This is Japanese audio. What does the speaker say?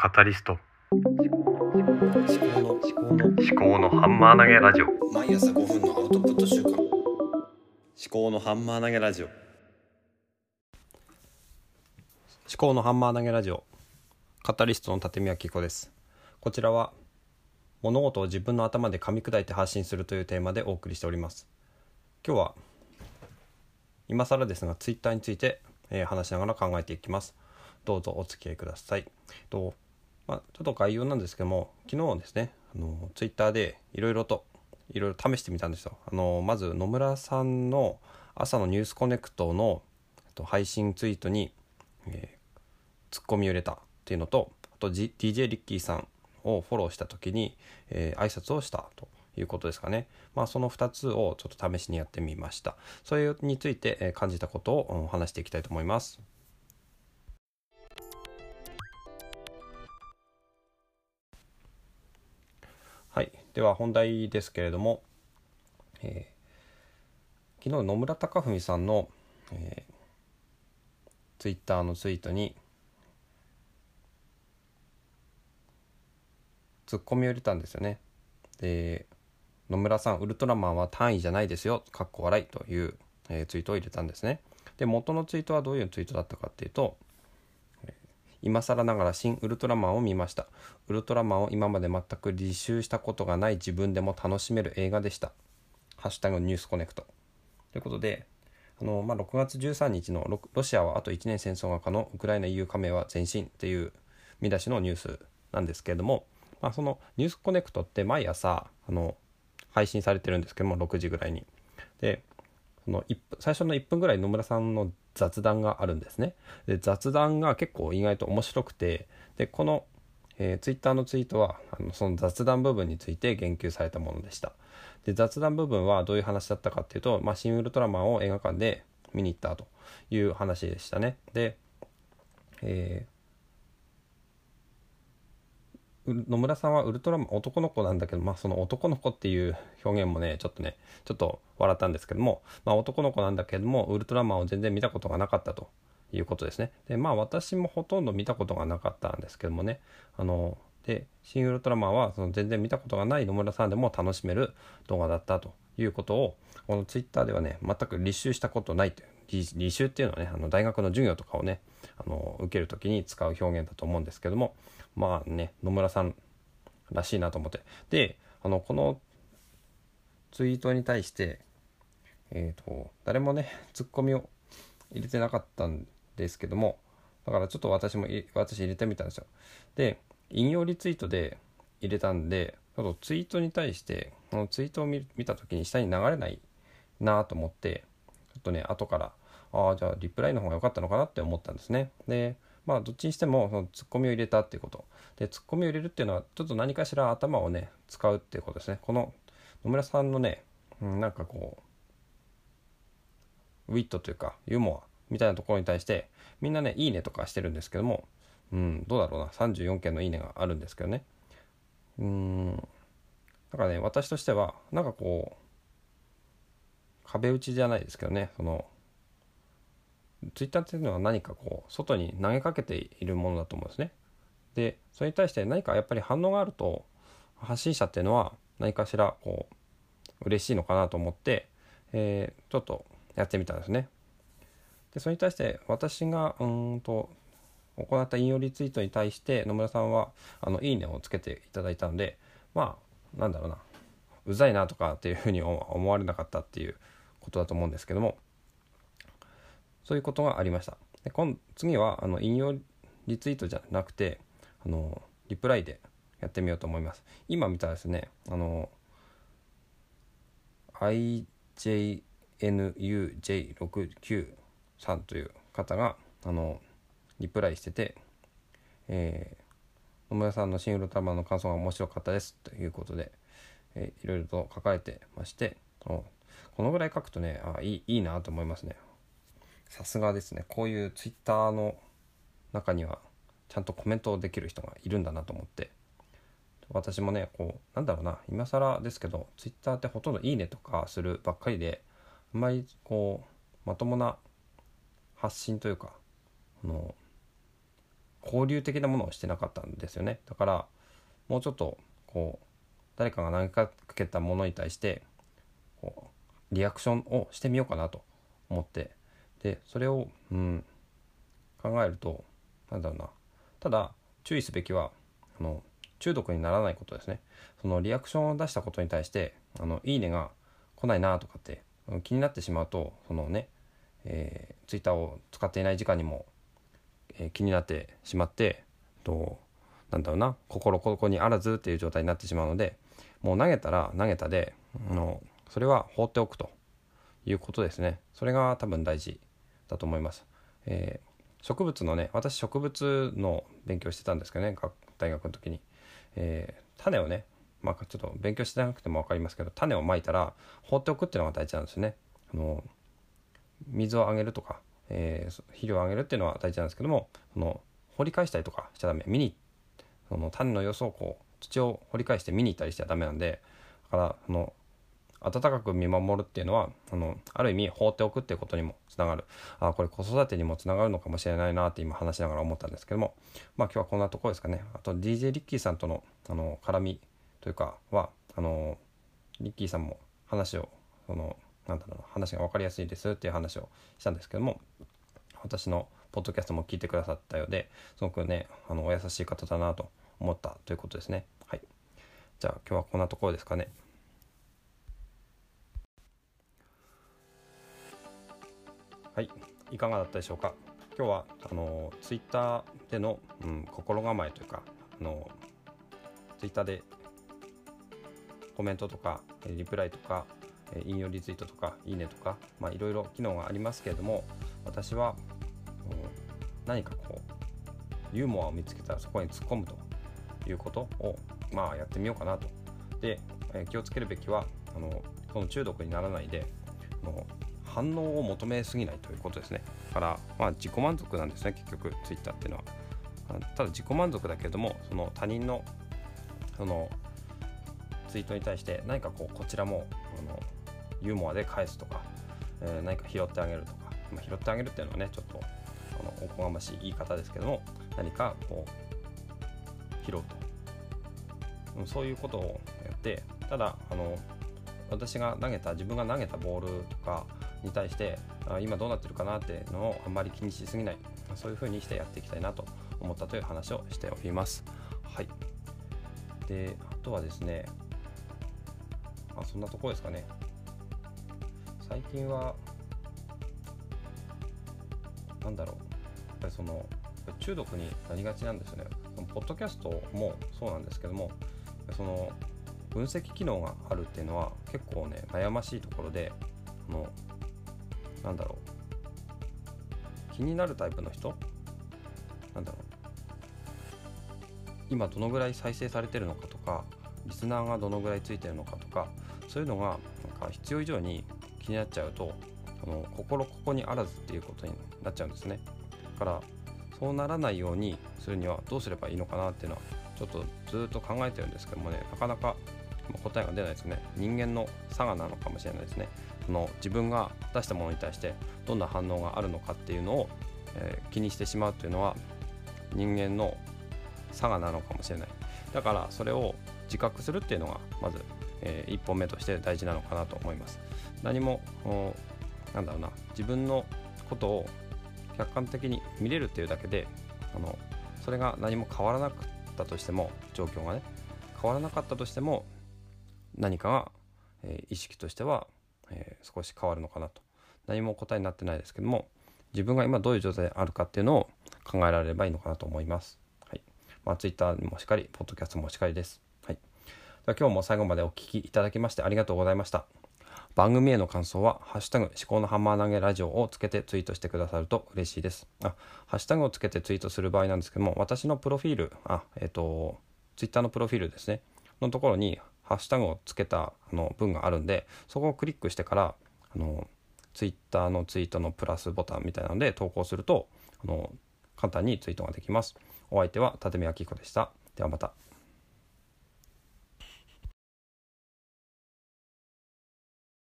カタリスト。思考の思考の思考のハンマー投げラジオ。毎朝5分のアウトプット週間思考のハンマー投げラジオ。思考のハンマー投げラジオ。カタリストの立宮紀子です。こちらは物事を自分の頭で噛み砕いて発信するというテーマでお送りしております。今日は今更ですがツイッターについて、えー話しながら考えていきます。どうぞお付き合いください。とまあ、ちょっと概要なんですけども昨日ですねあのツイッターでいろいろといろいろ試してみたんですよ。あのまず野村さんの朝のニュースコネクトのえっと配信ツイートに、えーツッコミを入れたっていうのとあと、G、DJ リッキーさんをフォローした時に、えー挨拶をしたということですかね。まあその2つをちょっと試しにやってみました。それについて、感じたことを話していきたいと思います。はい、では本題ですけれども、えー昨日野村貴文さんの、えーツイッターのツイートにツッコミを入れたんですよね。で野村さんウルトラマンは単位じゃないですよかっこ笑いという、えーツイートを入れたんですね。で元のツイートはどういうツイートだったかっていうと今更ながら新ウルトラマンを見ました。ウルトラマンを今まで全く履修したことがない自分でも楽しめる映画でした。ハッシュタグニュースコネクト。ということであの、まあ、6月13日のロシアはあと1年戦争が可能。ウクライナ EU 加盟は前進っていう見出しのニュースなんですけれども、まあ、そのニュースコネクトって毎朝あの配信されてるんですけども6時ぐらいに。でその最初の1分ぐらい野村さんの雑談があるんですね。で雑談が結構意外と面白くてでこの、えー、ツイッターのツイートはあのその雑談部分について言及されたものでした。で雑談部分はどういう話だったかっていうと、まあ、新ウルトラマンを映画館で見に行ったという話でしたね。で、えー野村さんはウルトラマン男の子なんだけど、まあ、その男の子っていう表現もねちょっとねちょっと笑ったんですけども、まあ、男の子なんだけどもウルトラマンを全然見たことがなかったということですね。でまあ私もほとんど見たことがなかったんですけどもねあので新ウルトラマンはその全然見たことがない野村さんでも楽しめる動画だったということをこのツイッターではね全く履修したことないという履修っていうのはねあの大学の授業とかをねあの受ける時に使う表現だと思うんですけどもまあね野村さんらしいなと思って。であのこのツイートに対してえっ、と誰もねツッコミを入れてなかったんですけどもだからちょっと私も私入れてみたんですよ。で引用リツイートで入れたんでちょっとツイートに対してこのツイートを見見た時に下に流れないなと思ってちょっとね後からああじゃあリプライの方が良かったのかなって思ったんですね。でまあどっちにしてもそのツッコミを入れたっていうこと。でツッコミを入れるっていうのはちょっと何かしら頭をね使うっていうことですね。この野村さんのね、うん、なんかこうウィットというかユーモアみたいなところに対してみんなねいいねとかしてるんですけどもうんどうだろうな。34件のいいねがあるんですけどね。うん。だからね私としてはなんかこう壁打ちじゃないですけどね。そのツイッターっていうのは何かこう外に投げかけているものだと思うんですね。でそれに対して何かやっぱり反応があると発信者っていうのは何かしらこう嬉しいのかなと思って、えーちょっとやってみたんですね。でそれに対して私がうんと行った引用リツイートに対して野村さんはあのいいねをつけていただいたのでまあなんだろうなうざいなとかっていうふうに思われなかったっていうことだと思うんですけどもそういうことがありました。で今次はあの引用リツイートじゃなくてあのリプライでやってみようと思います。今見たらですねあの IJNUJ69 さんという方があのリプライしてて、えー野村さんの新ウルトラマンの感想が面白かったですということで、えーいろいろと書かれてましてこのぐらい書くとねあいいいいなと思いますねさすがですね。こういうツイッターの中にはちゃんとコメントできる人がいるんだなと思って。私もねこうなんだろうな。今更ですけどツイッターってほとんど「いいね」とかするばっかりであんまりこうまともな発信というかあの交流的なものをしてなかったんですよね。だからもうちょっとこう誰かが投げかけたものに対してこうリアクションをしてみようかなと思ってでそれを、うん、考えるとなんだろうな。ただ注意すべきはあの中毒にならないことですね。そのリアクションを出したことに対してあのいいねが来ないなとかって気になってしまうとそのね、えー、ツイッターを使っていない時間にも、えー、気になってしまってとなんだろうな心ここにあらずっていう状態になってしまうのでもう投げたら投げたであのそれは放っておくということですね。それが多分大事。だと思います、えー、植物のね私植物の勉強してたんですけどね大学の時に、えー、種をねまあ、ちょっと勉強してなくても分かりますけど種をまいたら放っておくっていうのが大事なんですね。あの水をあげるとか、えー、肥料をあげるっていうのは大事なんですけどもその掘り返したりとかしちゃダメ。見にその種の様子をこう土を掘り返して見に行ったりしちゃダメなんでだからその温かく見守るっていうのはあのある意味放っておくっていうことにもつながるあこれ子育てにもつながるのかもしれないなって今話しながら思ったんですけどもまあ今日はこんなところですかねあと DJ リッキーさんとのあの絡みというかはあのリッキーさんも話をそのなんだろう話が分かりやすいですっていう話をしたんですけども私のポッドキャストも聞いてくださったようですごくねあのお優しい方だなと思ったということですね。はい、じゃあ今日はこんなところですかね。はい、いかがだったでしょうか？今日はあのツイッターでの、うん、心構えというかあのツイッターでコメントとかリプライとか引用リツイートとかいいねとか、まあ、いろいろ機能がありますけれども私は何かこうユーモアを見つけたらそこに突っ込むということを、まあ、やってみようかなと。で、気をつけるべきはあのこの中毒にならないであの反応を求めすぎないということですね。だから、まあ、自己満足なんですね結局 Twitter っていうのは。ただ自己満足だけれどもその他人のそのツイートに対して何かこうこちらもあのユーモアで返すとか、えー、何か拾ってあげるとか、まあ、拾ってあげるっていうのはねちょっとあのおこがましい言い方ですけども何かこう拾うとそういうことをやってただあの私が投げた自分が投げたボールとかに対して今どうなってるかなっていうのをあんまり気にしすぎないそういうふうにしてやっていきたいなと思ったという話をしております。はい、であとはですねあそんなところですかね。最近は何だろう。やっぱりその中毒になりがちなんですよね。ポッドキャストもそうなんですけどもその分析機能があるっていうのは結構ね悩ましいところであのなんだろう。気になるタイプの人？なんだろう。今どのぐらい再生されてるのかとかリスナーがどのぐらいついてるのかとかそういうのがなんか必要以上に気になっちゃうとあの心ここにあらずっていうことになっちゃうんですね。だからそうならないようにするにはどうすればいいのかなっていうのはちょっとずっと考えてるんですけどもねなかなか答えが出ないですね。人間の差がなのかもしれないですね。その自分が出したものに対してどんな反応があるのかっていうのを、えー、気にしてしまうというのは人間の差がなのかもしれない。だからそれを自覚するっていうのがまず、えー、1本目として大事なのかなと思います。何もなんだろうな自分のことを客観的に見れるっていうだけであのそれが何も変わらなかったとしても状況がね変わらなかったとしても何かが、えー、意識としては、えー、少し変わるのかなと何も答えになってないですけども自分が今どういう状態であるかっていうのを考えられればいいのかなと思います。はいまあ、Twitter もしっかり、ポッドキャストもしっかりです。はい、では今日も最後までお聴きいただきましてありがとうございました。番組への感想は、ハッシュタグ、思考のハンマー投げラジオをつけてツイートしてくださると嬉しいです。あ、ハッシュタグをつけてツイートする場合なんですけども、私のプロフィール、あ、えっ、ー、と、ツイッターのプロフィールですね、のところに、ハッシュタグをつけたあの文があるんで、そこをクリックしてから、あの、ツイッターのツイートのプラスボタンみたいなので投稿すると、あの、簡単にツイートができます。お相手は立見明彦でした。ではまた。